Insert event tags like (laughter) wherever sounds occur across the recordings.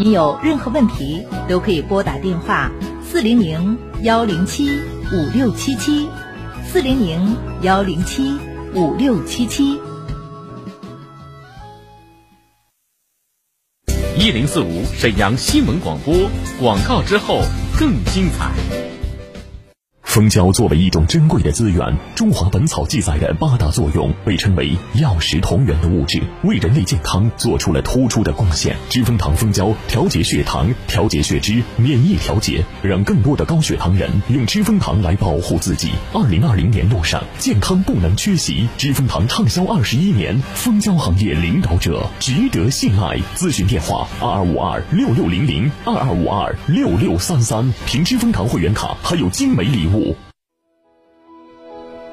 您有任何问题都可以拨打电话四零零幺零七五六七七，四零零幺零七五六七七。一零四五沈阳新闻广播广告之后更精彩。蜂胶作为一种珍贵的资源，《中华本草》记载的八大作用被称为药食同源的物质，为人类健康做出了突出的贡献。知蜂糖蜂胶调节血糖、调节血脂、免疫调节，让更多的高血糖人用知蜂糖来保护自己。二零二零年路上，健康不能缺席。知蜂糖畅销二十一年，蜂胶行业领导者，值得信赖。咨询电话：二二五二六六零零二二五二六六三三。凭知蜂糖会员卡还有精美礼物。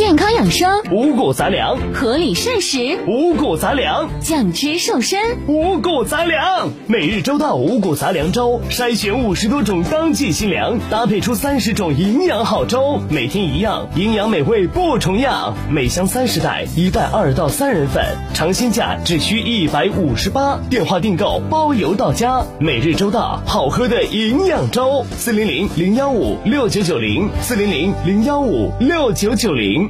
健康养生，五谷杂粮；合理膳食，五谷杂粮；降脂瘦身，五谷杂粮。每日周到五谷杂粮粥，筛选五十多种当季新粮，搭配出三十种营养好粥，每天一样，营养美味不重样。每箱三十袋，一袋二到三人份，尝鲜价只需一百五十八。电话订购包邮到家。每日周到，好喝的营养粥。四零零零幺五六九九零，四零零零幺五六九九零。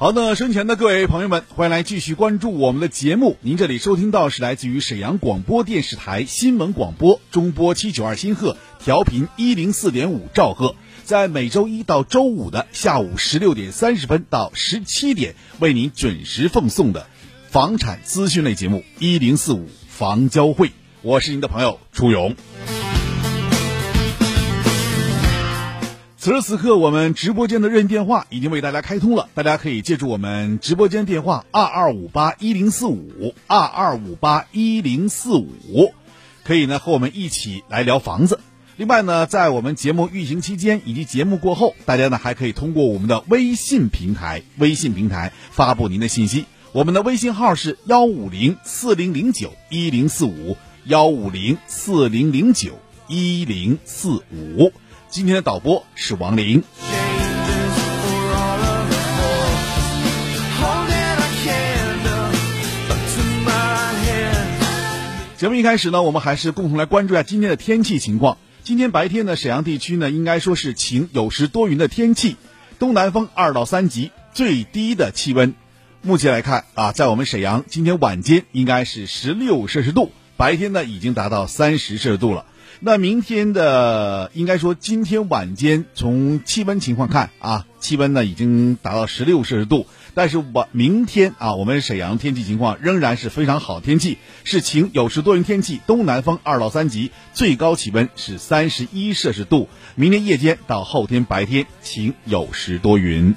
好的，身前的各位朋友们，欢迎来继续关注我们的节目。您这里收听到是来自于沈阳广播电视台新闻广播中波七九二新赫调频一零四点五兆赫，在每周一到周五的下午十六点三十分到十七点，为您准时奉送的房产资讯类节目一零四五房交会。我是您的朋友楚勇。此时此刻，我们直播间的热线电话已经为大家开通了，大家可以借助我们直播间电话二二五八一零四五二二五八一零四五，可以呢和我们一起来聊房子。另外呢，在我们节目运行期间以及节目过后，大家呢还可以通过我们的微信平台，微信平台发布您的信息。我们的微信号是幺五零四零零九一零四五幺五零四零零九一零四五。今天的导播是王林。节目一开始呢，我们还是共同来关注一下今天的天气情况。今天白天呢，沈阳地区呢应该说是晴有时多云的天气，东南风二到三级，最低的气温，目前来看啊，在我们沈阳今天晚间应该是十六摄氏度。白天呢已经达到三十摄氏度了。那明天的应该说今天晚间从气温情况看啊，气温呢已经达到十六摄氏度。但是晚明天啊，我们沈阳天气情况仍然是非常好天气，是晴有时多云天气，东南风二到三级，最高气温是三十一摄氏度。明天夜间到后天白天晴有时多云。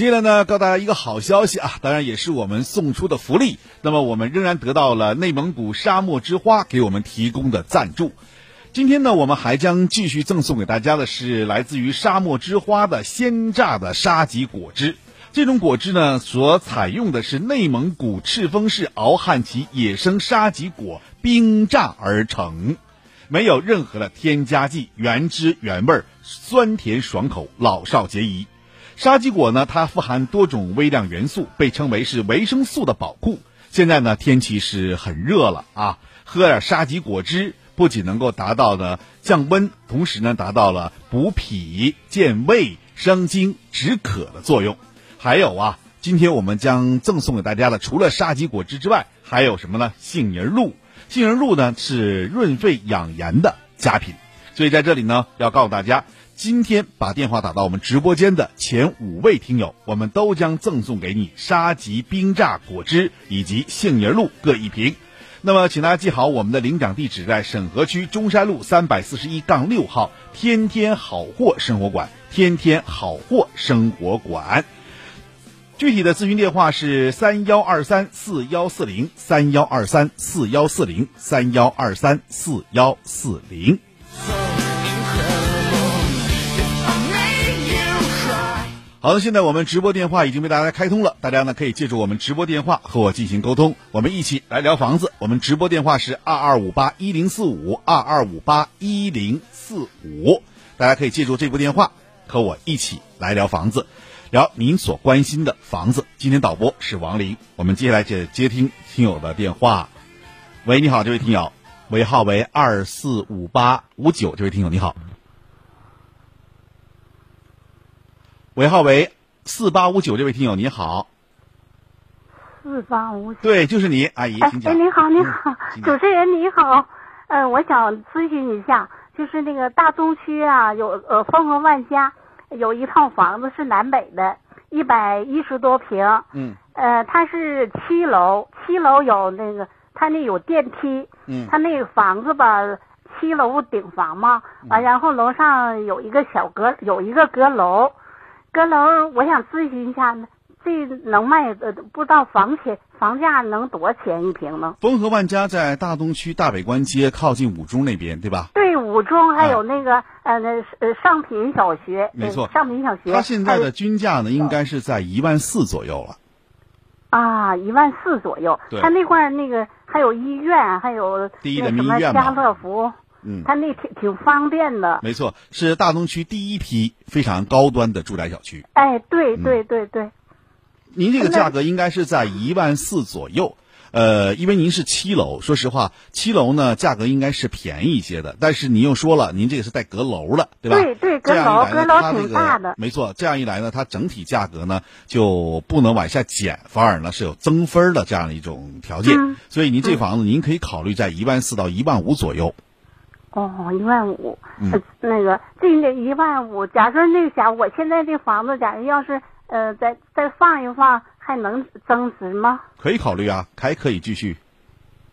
接下来呢，告诉大家一个好消息啊，当然也是我们送出的福利。那么我们仍然得到了内蒙古沙漠之花给我们提供的赞助。今天呢，我们还将继续赠送给大家的是来自于沙漠之花的鲜榨的沙棘果汁。这种果汁呢，所采用的是内蒙古赤峰市敖汉旗野生沙棘果冰榨而成，没有任何的添加剂，原汁原味，酸甜爽口，老少皆宜。沙棘果呢，它富含多种微量元素，被称为是维生素的宝库。现在呢，天气是很热了啊，喝点沙棘果汁，不仅能够达到呢降温，同时呢达到了补脾、健胃、生津、止渴的作用。还有啊，今天我们将赠送给大家的，除了沙棘果汁之外，还有什么呢？杏仁露。杏仁露呢是润肺养颜的佳品，所以在这里呢要告诉大家。今天把电话打到我们直播间的前五位听友，我们都将赠送给你沙棘冰榨果汁以及杏仁露各一瓶。那么，请大家记好我们的领奖地址在沈河区中山路三百四十一杠六号天天好货生活馆。天天好货生活馆，具体的咨询电话是三幺二三四幺四零三幺二三四幺四零三幺二三四幺四零。好的，现在我们直播电话已经为大家开通了，大家呢可以借助我们直播电话和我进行沟通，我们一起来聊房子。我们直播电话是二二五八一零四五二二五八一零四五，大家可以借助这部电话和我一起来聊房子，聊您所关心的房子。今天导播是王林，我们接下来接接听听友的电话。喂，你好，这位听友，尾号为二四五八五九，这位听友你好。尾号为四八五九，这位听友你好。四八五九，对，就是你，阿姨，请讲。哎，你好，你好，主持人你好，呃，我想咨询一下，就是那个大东区啊，有呃凤凰万家有一套房子是南北的，一百一十多平，嗯，呃，它是七楼，七楼有那个，它那有电梯，嗯，它那个房子吧，七楼顶房嘛，完然后楼上有一个小阁，有一个阁楼。阁楼，我想咨询一下呢，这能卖呃，不知道房钱房价能多少钱一平呢？丰和万家在大东区大北关街靠近五中那边，对吧？对，五中还有那个呃那呃上品小学，没错，上品小学。它现在的均价呢，应该是在一万四左右了。啊，一万四左右。对。它那块儿那个还有医院，还有第一人民医院家乐福。嗯，它那挺挺方便的，没错，是大东区第一批非常高端的住宅小区。哎，对对对对，您这个价格应该是在一万四左右，呃，因为您是七楼，说实话，七楼呢价格应该是便宜一些的，但是您又说了，您这个是带阁楼的，对吧？对对，阁楼阁楼挺大的，没错，这样一来呢，它整体价格呢就不能往下减，反而呢是有增分的这样的一种条件，嗯、所以您这房子您可以考虑在一万四到一万五左右。哦，一万五，嗯，那个这个一万五，假设那个啥，我现在这房子，假如要是呃再再放一放，还能增值吗？可以考虑啊，还可以继续。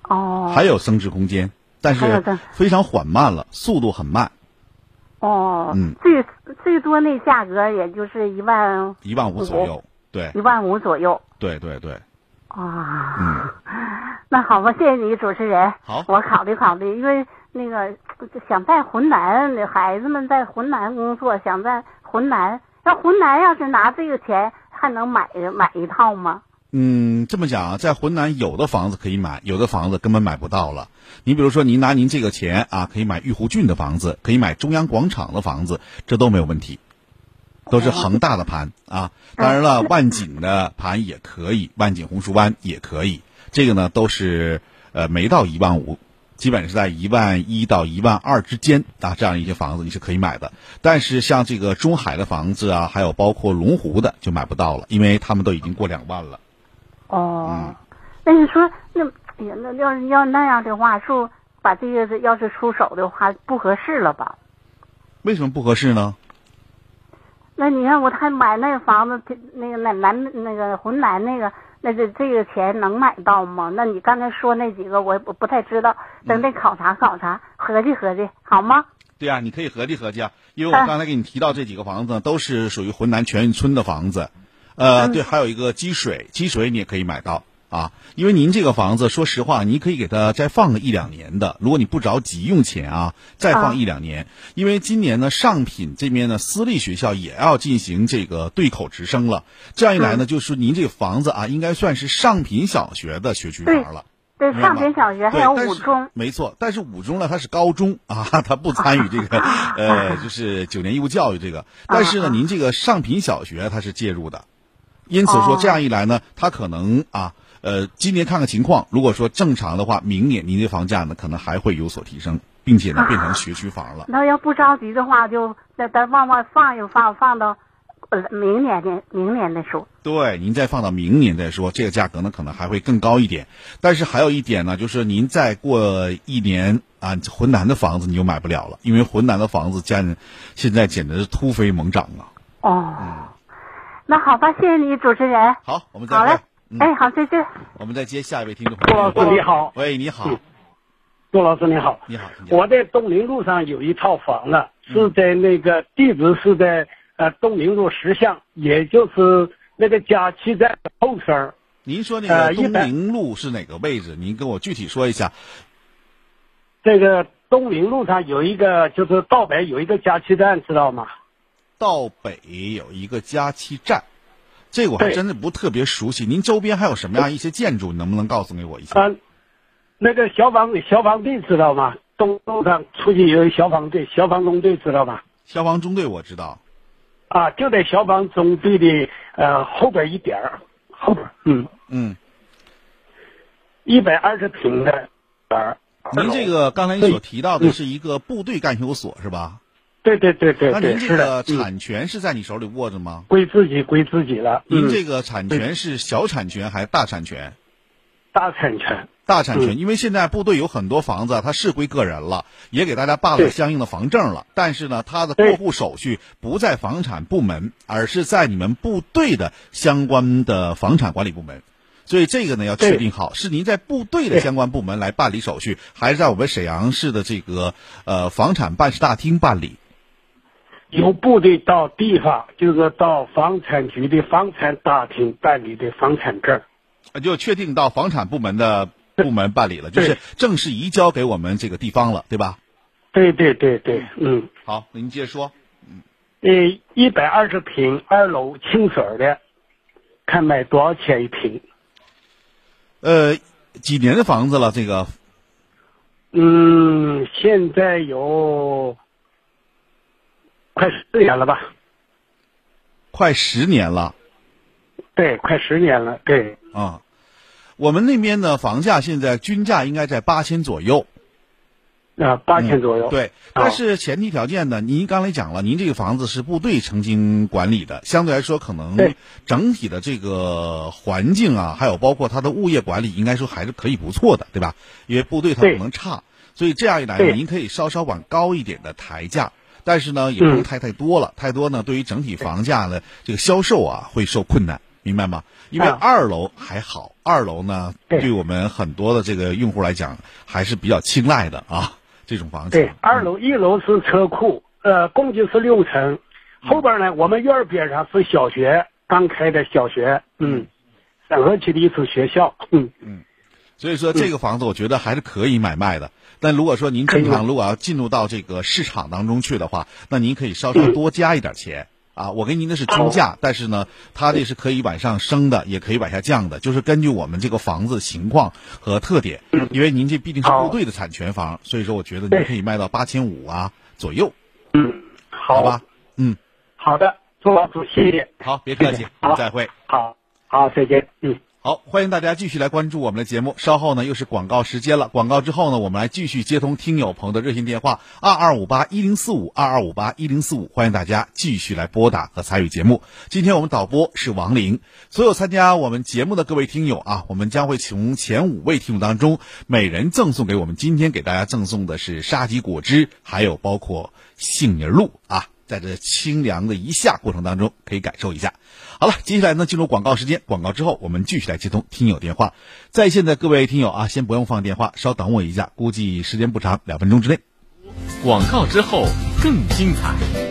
哦，还有升值空间，但是非常缓慢了，速度很慢。哦，嗯，最最多那价格也就是一万一万五左右，对，一万五左右。对对对。啊，嗯，(laughs) 那好吧，谢谢你，主持人。好，我考虑考虑，因为。那个想在浑南，孩子们在浑南工作，想在浑南。要浑南要是拿这个钱，还能买买一套吗？嗯，这么讲啊，在浑南有的房子可以买，有的房子根本买不到了。你比如说，您拿您这个钱啊，可以买玉湖郡的房子，可以买中央广场的房子，这都没有问题，都是恒大的盘啊。当然了，万锦的盘也可以，万锦红树湾也可以。这个呢，都是呃没到一万五。基本是在一万一到一万二之间啊，这样一些房子你是可以买的。但是像这个中海的房子啊，还有包括龙湖的就买不到了，因为他们都已经过两万了。哦，那你说那哎呀，那要是要那样的话，说把这个要是出手的话，不合适了吧？为什么不合适呢？那你看我还买那个房子，那个南南那个浑南那个，那这这个钱能买到吗？那你刚才说那几个，我我不太知道，等得考察考察，合计合计，好吗？对啊，你可以合计合计啊，因为我刚才给你提到这几个房子呢，都是属于浑南全运村的房子，呃，对，还有一个积水，积水你也可以买到啊，因为您这个房子，说实话，你可以给它再放个一两年的，如果你不着急用钱啊，再放一两年，因为今年呢，上品这边呢，私立学校也要进行这个对口直升了，这样一来呢，就是您这个房子啊，应该算是上品小学的学区房了。对，上品小学还有五中，没错。但是五中呢，它是高中啊，它不参与这个 (laughs) 呃，就是九年义务教育这个。但是呢，您这个上品小学它是介入的，因此说这样一来呢，它可能啊，呃，今年看看情况，如果说正常的话，明年您的房价呢可能还会有所提升，并且呢变成学区房了。那要不着急的话，就再再往外放一放，放到。呃，明年的明年再说。对，您再放到明年再说，这个价格呢可能还会更高一点。但是还有一点呢，就是您再过一年啊，浑南的房子你就买不了了，因为浑南的房子价现在简直是突飞猛涨啊。哦，那好吧，谢谢你，主持人。好，我们再好嘞。哎，好，再见。我们再接下一位听众朋友。杜老师你好。喂，你好。杜老师你好。你好。我在东陵路上有一套房子，是在那个地址是在。呃，东陵路十巷，也就是那个佳气站后身您说那个东陵路是哪个位置？您跟我具体说一下。这个东陵路上有一个，就是道北有一个加气站，知道吗？道北有一个加气站，这个我还真的不特别熟悉。您周边还有什么样一些建筑？能不能告诉给我一下？嗯，那个消防消防队知道吗？东路上出去有消防队，消防中队知道吧？消防中队我知道。啊，就在消防中队的呃后边一点儿，后边，嗯嗯，一百二十平的儿。您这个刚才你所提到的是一个部队干休所是吧？对对对对。那您这个产权是在你手里握着吗？归自己，归自己了。您这个产权是小产权还是大产权？大产权。大产权，因为现在部队有很多房子，它是归个人了，也给大家办了相应的房证了。但是呢，它的过户手续不在房产部门，而是在你们部队的相关的房产管理部门。所以这个呢，要确定好，是您在部队的相关部门来办理手续，还是在我们沈阳市的这个呃房产办事大厅办理？由部队到地方，就是到房产局的房产大厅办理的房产证。就确定到房产部门的。部门办理了，就是正式移交给我们这个地方了，对吧？对对对对，嗯。好，您接着说。嗯。呃，一百二十平，二楼清水的，看卖多少钱一平？呃，几年的房子了？这个？嗯，现在有快十年了吧？快十年了。对，快十年了。对。啊。我们那边的房价现在均价应该在八千左右，啊，八千左右。对，但是前提条件呢，您刚才讲了，您这个房子是部队曾经管理的，相对来说可能整体的这个环境啊，还有包括它的物业管理，应该说还是可以不错的，对吧？因为部队它不能差，所以这样一来，您可以稍稍往高一点的抬价，但是呢，也不能太太多了，太多呢，对于整体房价的这个销售啊，会受困难。明白吗？因为二楼还好，二楼呢，对我们很多的这个用户来讲还是比较青睐的啊。这种房子。对，二楼一楼是车库，呃，共计是六层。后边呢，我们院边上是小学，刚开的小学，嗯，沈河区的一所学校，嗯嗯。所以说这个房子我觉得还是可以买卖的。但如果说您正常如果要进入到这个市场当中去的话，那您可以稍稍多加一点钱。啊，我给您的是均价，但是呢，它这是可以往上升的，也可以往下降的，就是根据我们这个房子情况和特点。因为您这毕竟是部队的产权房，所以说我觉得您可以卖到八千五啊左右。嗯，好吧，嗯，好的，朱老师，谢谢。好，别客气，好，再会。好，好，再见。嗯。好。欢迎大家继续来关注我们的节目。稍后呢，又是广告时间了。广告之后呢，我们来继续接通听友朋友的热线电话二二五八一零四五二二五八一零四五，欢迎大家继续来拨打和参与节目。今天我们导播是王玲，所有参加我们节目的各位听友啊，我们将会从前五位听友当中，每人赠送给我们今天给大家赠送的是沙棘果汁，还有包括杏仁露啊，在这清凉的一夏过程当中可以感受一下。好了，接下来呢进入广告时间。广告之后，我们继续来接通听友电话。在线的各位听友啊，先不用放电话，稍等我一下，估计时间不长，两分钟之内。广告之后更精彩。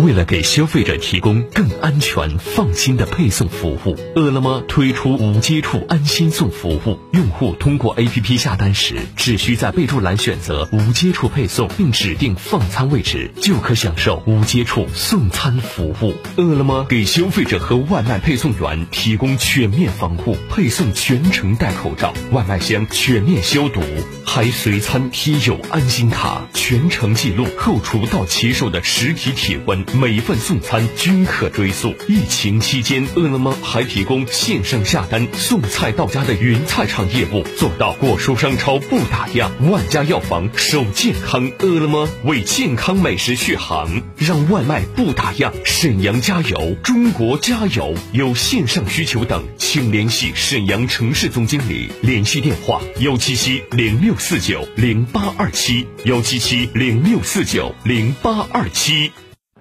为了给消费者提供更安全、放心的配送服务，饿了么推出无接触安心送服务。用户通过 APP 下单时，只需在备注栏选择无接触配送，并指定放餐位置，就可享受无接触送餐服务。饿了么给消费者和外卖配送员提供全面防护，配送全程戴口罩，外卖箱全面消毒，还随餐贴有安心卡，全程记录后厨到骑手的实体体温。每份送餐均可追溯。疫情期间，饿了么还提供线上下单送菜到家的云菜场业务，做到果蔬商超不打烊，万家药房守健康。饿了么为健康美食续航，让外卖不打烊。沈阳加油，中国加油！有线上需求等，请联系沈阳城市总经理，联系电话：幺七七零六四九零八二七，幺七七零六四九零八二七。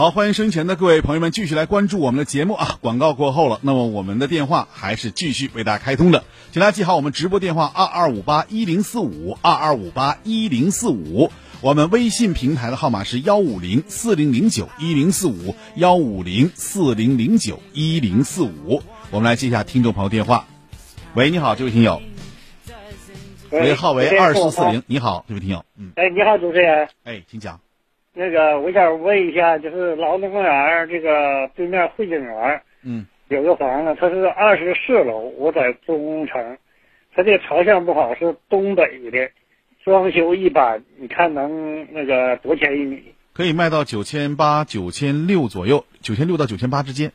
好，欢迎生前的各位朋友们继续来关注我们的节目啊！广告过后了，那么我们的电话还是继续为大家开通的，请大家记好我们直播电话二二五八一零四五二二五八一零四五，我们微信平台的号码是幺五零四零零九一零四五幺五零四零零九一零四五，我们来接一下听众朋友电话。喂，你好，这位听友。喂，号为二四四零，你好，这位听友。嗯。哎，你好，主持人。哎，请讲。那个，我想问一下，就是劳动公园这个对面汇景园，嗯，有个房子，它是二十四楼，我在中城，它这朝向不好，是东北的，装修一般，你看能那个多少钱一米？可以卖到九千八、九千六左右，九千六到九千八之间。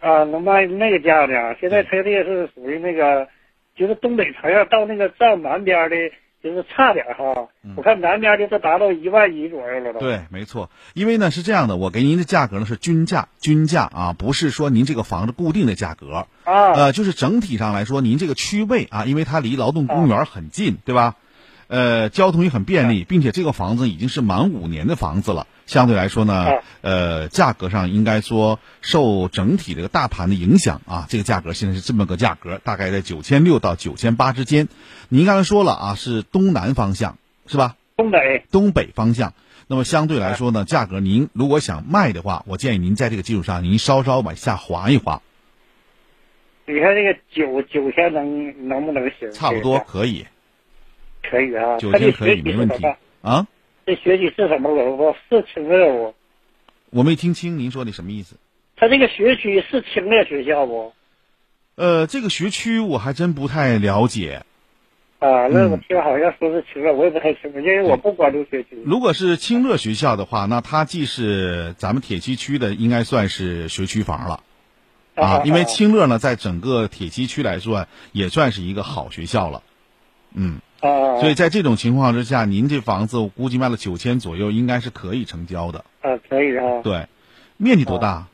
啊，能卖那个价的啊？现在它这是属于那个，就是东北朝向到那个站南边的。就是差点哈，我看南边的都达到一万一左右了都。对，没错，因为呢是这样的，我给您的价格呢是均价，均价啊，不是说您这个房子固定的价格啊，呃，就是整体上来说，您这个区位啊，因为它离劳动公园很近，对吧？呃，交通也很便利，并且这个房子已经是满五年的房子了，相对来说呢，呃，价格上应该说受整体这个大盘的影响啊，这个价格现在是这么个价格，大概在九千六到九千八之间。您刚才说了啊，是东南方向是吧？东北，东北方向。那么相对来说呢，价格您如果想卖的话，我建议您在这个基础上，您稍稍往下滑一滑。你看这个九九千能能不能行？差不多可以。可以啊，九千可以没问题啊。这学区是什么楼不？是清乐不？我没听清您说的什么意思。他这个学区是清乐学校不？呃，这个学区我还真不太了解。啊，那我听好像说是清乐，我也不太清楚，因为我不关注学区。如果是清乐学校的话，那它既是咱们铁西区的，应该算是学区房了。啊，因为清乐呢，在整个铁西区来说，也算是一个好学校了。嗯。啊。所以在这种情况之下，您这房子我估计卖了九千左右，应该是可以成交的。啊，可以啊。对，面积多大？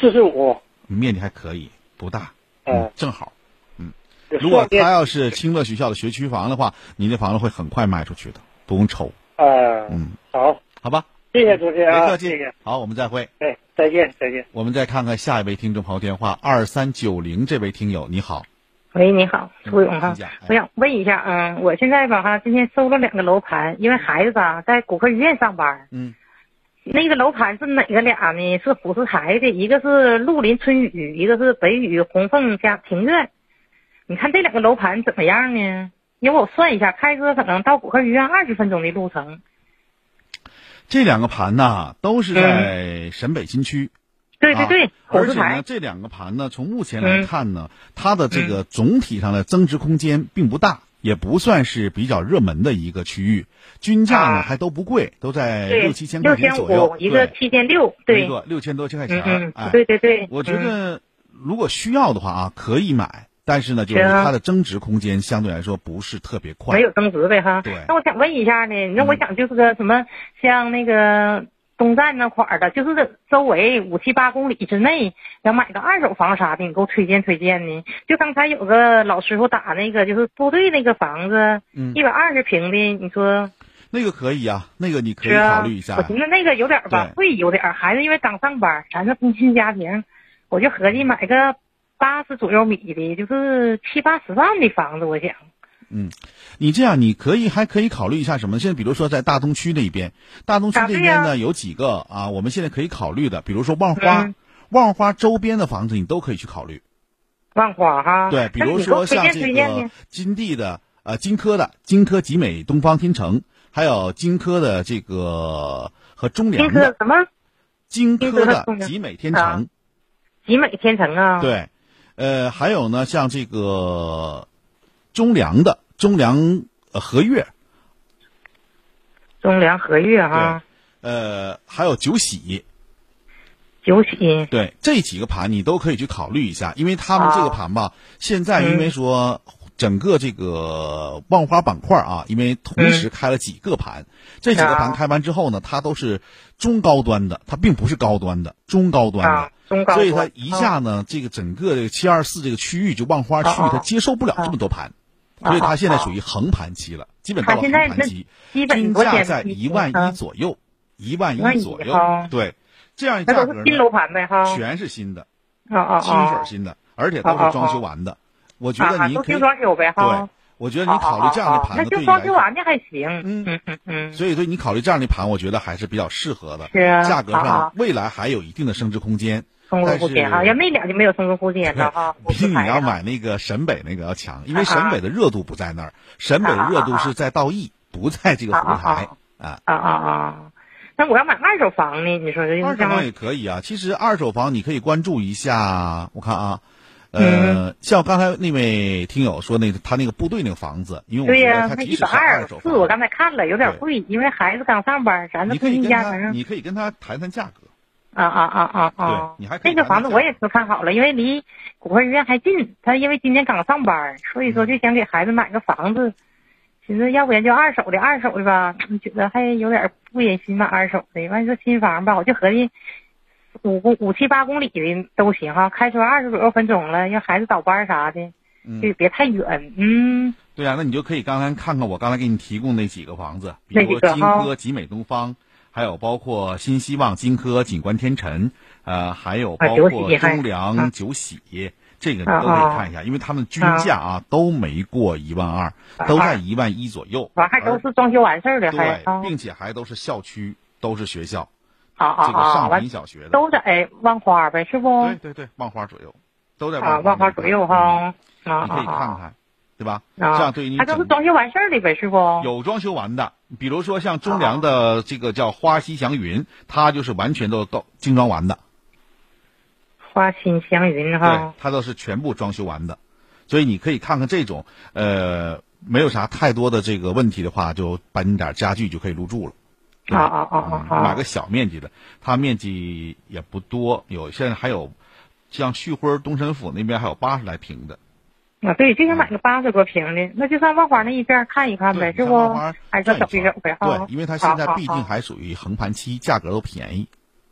四十五。面积还可以，不大。嗯，正好。嗯如果他要是清乐学校的学区房的话，您这房子会很快卖出去的，不用愁。啊，嗯，好，好吧，谢谢主持人，别客气，谢谢。好，我们再会。哎，再见，再见。我们再看看下一位听众朋友电话二三九零，这位听友你好。喂，你好，苏勇哈，哎我想问一下，嗯，我现在吧哈，今天收了两个楼盘，因为孩子吧在骨科医院上班，嗯，那个楼盘是哪个俩呢？是虎石台的，一个是绿林春雨，一个是北宇红凤家庭院。你看这两个楼盘怎么样呢？因为我算一下，开车可能到骨科医院二十分钟的路程。这两个盘呐，都是在沈北新区。对对对，而且呢，这两个盘呢，从目前来看呢，它的这个总体上的增值空间并不大，也不算是比较热门的一个区域。均价呢还都不贵，都在六七千块钱左右。一个七千六，对，一个六千多千块钱。哎，对对对。我觉得如果需要的话啊，可以买。但是呢，就是它的增值空间相对来说不是特别快，没有增值呗哈。对。那我想问一下呢，那我想就是个什么，像那个东站那块儿的，就是周围五七八公里之内，想买个二手房啥的，你给我推荐推荐呢？就刚才有个老师傅打那个，就是部队那个房子，一百二十平的，你说那个可以啊？那个你可以考虑一下。我寻思那个有点吧，贵有点，孩子因为刚上班，咱是工薪家庭，我就合计买个。八十左右米的，就是七八十万的房子，我想。嗯，你这样你可以还可以考虑一下什么？现在比如说在大东区那边，大东区这边呢有几个啊，我们现在可以考虑的，比如说万花，万花周边的房子你都可以去考虑。万花哈。对，比如说像这个金地的呃金科的金科集美东方天成，还有金科的这个和中粮的什么？金科的集美天成。集美天成啊。对。呃，还有呢，像这个中粮的中粮和悦，中粮和悦哈，呃，还有九喜，九喜，对这几个盘你都可以去考虑一下，因为他们这个盘吧，现在因为说整个这个万花板块啊，因为同时开了几个盘，这几个盘开完之后呢，它都是中高端的，它并不是高端的，中高端的。所以它一下呢，这个整个这个七二四这个区域就万花区域，它接受不了这么多盘，所以它现在属于横盘期了，基本到了横盘期，均价在一万一左右，一万一左右，对，这样价格新楼盘呗哈，全是新的，啊啊清水新的，而且都是装修完的，我觉得你可以装修呗哈，对，我觉得你考虑这样的盘子对你装修完的还行，嗯。嗯嗯嗯，所以说你考虑这样的盘，我觉得还是比较适合的，是啊，价格上未来还有一定的升值空间。升值空间哈，要那俩就没有升值空间了哈。比你要买那个沈北那个要强，因为沈北的热度不在那儿，沈北的热度是在道义，不在这个湖台啊。啊啊啊！那我要买二手房呢？你说这二手房也可以啊。其实二手房你可以关注一下，我看啊，呃，像刚才那位听友说那个他那个部队那个房子，因为我觉得他二手房，是我刚才看了有点贵，因为孩子刚上班，咱这工薪家庭。你可以跟他谈谈价格。啊啊啊啊啊！你还这个房子我也是看好了，因为离骨科医院还近。他因为今年刚上班，所以说就想给孩子买个房子。寻思要不然就二手的，二手的吧，(clears throat) 觉得还有点不忍心买二手的。完说新房吧，我就合计五公五七八公里的都行哈，开车二十左右分钟了。要孩子倒班啥的，嗯就别太远。嗯，对啊，那你就可以刚才看看我刚才给你提供那几个房子，比如金个哈科、集美东方，还有包括新希望、金科、景观天成，呃，还有啊包括中粮、啊九喜，这个你啊都可以啊看一下，因为他们均价啊都没过一万二，都在一万一左右，完还都是装修完事儿的，还并且还都是校区，都是学校，这个上品小学的，都在万花呗，是不？对对对，万花左右，都在啊，万万花左右哈。啊你可以啊看看，对吧？啊！这样对于你它都是装修完事儿的呗，是不？有装修完的，比如说像中粮的这个叫花溪祥云，它就是完全都都精装完的，花溪祥云对哈，，它都是全部装修完的，所以你可以看看这种，呃，没有啥太多的这个问题的话，就搬点家具就可以入住了。啊啊啊啊啊！买个小面积的，它面积也不多，有现在还有像旭辉东神府那边还有八十来平的，啊，对，就想买个八十多平的，那就上万华那一片看一看呗，是不？还是走一走呗，哈。对，因为它现在啊毕竟还属于横盘期，价格都便宜。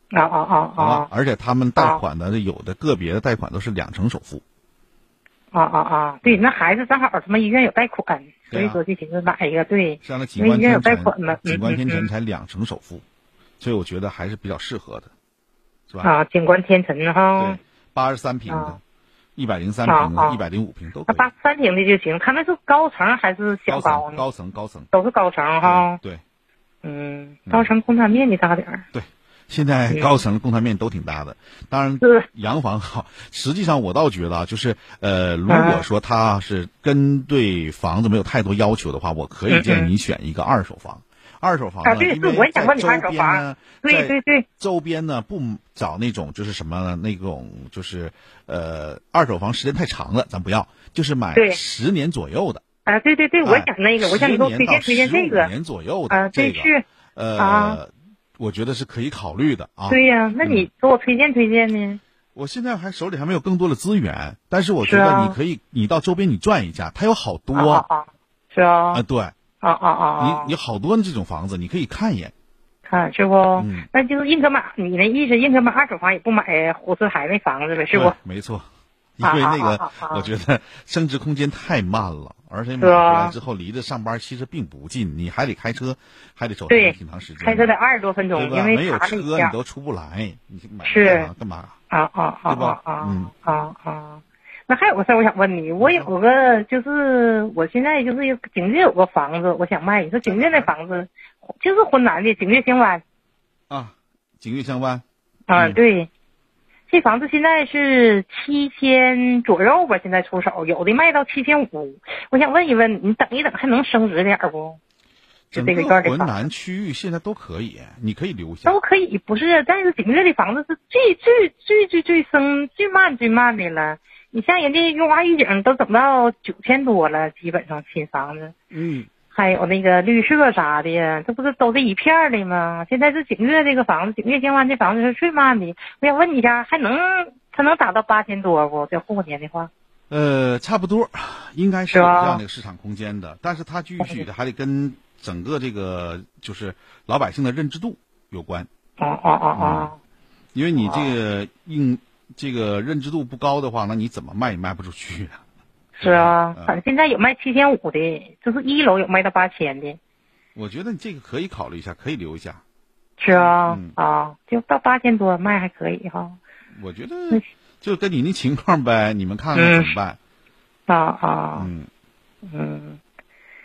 啊啊啊啊，而且他们贷款的有的个别的贷款都是两成首付，啊啊啊！对，那孩子正好他们医院有贷款，所以说就寻思买一个，对，像那景观因为医院有天成，贷款嘛，景观天成才两成首付，所以我觉得还是比较适合的，是吧？啊，景观天成哈，八十三平的啊，一百零三平一百零五平都可以。那八三平的就行。他那是高层还是小高？层高层高层，都是高层哈。对，嗯，高层公摊面积大点儿。对，现在嗯高层的公摊面积都挺大的，当然是洋房好。实际上我倒觉得啊，就是呃，如嗯果说他是针对房子没有太多要求的话，我可以建议你选一个二手房。二手房呢，啊对是我也想问你二手房。对对对，周边呢不找那种就是什么那种就是呃二手房时间太长了，咱不要，就是买对。十年左右的。啊，对对对，我哎想那个，我想你给我推荐推荐这个。15。年左右的啊，这个，呃，啊。我觉得是可以考虑的啊。对呀，那你给我推荐推荐呢？我现在还手里还没有更多的资源，但是我觉得你可以，你到周边你转一下，它有好多是啊。啊，，对，啊啊啊啊，你你好多这种房子，你可以看一眼。看是不？嗯那就是宁可买，你那意思宁可买二手房，也不买胡四海那房子呗，是不？没错，因啊为那个啊啊啊啊我觉得升值空间太慢了，而且买回来之后离着上班其实并不近，你还得开车，还得走挺长时间，开车得二十多分钟？因为没有车你。都出不来，你买是干嘛？啊啊啊啊啊嗯啊啊！那还有个事儿，我想问你，我有个就是我现在就是景岳有个房子，我想卖。你说景岳那房子就是浑南的景岳兴湾啊，景岳香湾，啊，嗯对，这房子现在是七千左右吧，现在出手，有的卖到七千五。我想问一问，你等一等还能升值点儿不？就这个整个浑南区域现在都可以，你可以留下。都可以，不是？但是景岳的房子是最最最最最升最慢最慢的了。你像人家雍华御景都整到九千多了，基本上新房子，嗯，还有那个绿色啥的，这不是都是一片的吗？现在是景悦这个房子，景岳兴湾这房子是最慢的。我想问你一下，还能它能达到八千多不？这后年的话，呃，差不多，应该是有这样的市场空间的，但是它具体的 (laughs) 还得跟整个这个就是老百姓的认知度有关，哦哦哦哦，因为你这个应这个认知度不高的话，那你怎么卖也卖不出去啊。(laughs) 是啊，嗯反正现在有卖七千五的，就是一楼有卖到八千的。我觉得你这个可以考虑一下，可以留一下。是啊，嗯啊，就到八千多卖还可以哈。我觉得就跟你那情况呗，你们看看怎么办？啊啊，嗯，嗯，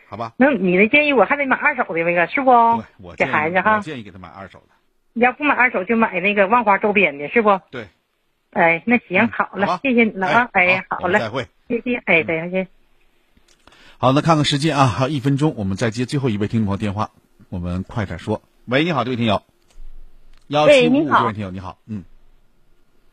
好吧。那你的建议我还得买二手的那个是不？给我给孩子哈，建议给他买二手的。你要不买二手就买那个万华周边的，是不？对。哎，那行，好了，谢谢你了啊！哎，好嘞，再会，谢谢，哎，再见。好，那看看时间啊，还有一分钟，我们再接最后一位听众朋友电话，我们快点说。喂，你好，这位听友，幺七五五，这位听友你好，嗯，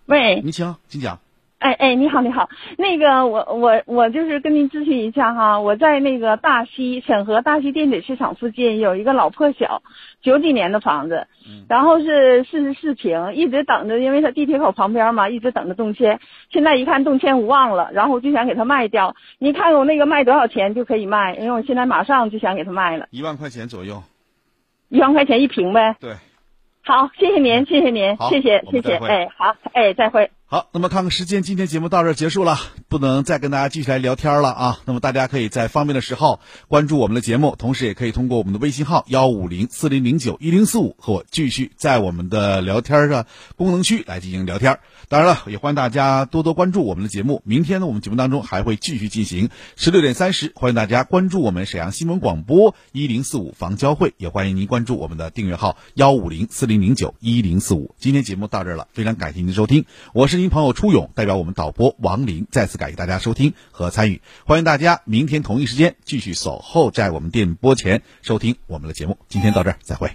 喂，您请，请讲。哎哎，你好你好，那个我我我就是跟您咨询一下哈，我在那个大西沈河大西电子市场附近有一个老破小，九几年的房子，然后是四十四平，一直等着，因为它地铁口旁边嘛，一直等着动迁，现在一看动迁无望了，然后我就想给它卖掉，您看我那个卖多少钱就可以卖，因为我现在马上就想给它卖了，一万块钱左右。一万块钱一平呗。对。好，谢谢您，谢谢您，谢谢谢谢，哎，好，哎，再会。好，那么看看时间，今天节目到这儿结束了，不能再跟大家继续来聊天了啊。那么大家可以在方便的时候关注我们的节目，同时也可以通过我们的微信号幺五零四零零九一零四五和我继续在我们的聊天的功能区来进行聊天。当然了，也欢迎大家多多关注我们的节目。明天呢，我们节目当中还会继续进行十六点三十，欢迎大家关注我们沈阳新闻广播一零四五房交会，也欢迎您关注我们的订阅号幺五零四零零九一零四五。今天节目到这儿了，非常感谢您的收听，我是您朋友初勇，代表我们导播王林，再次感谢大家收听和参与，欢迎大家明天同一时间继续守候在我们电波前收听我们的节目。今天到这儿，再会。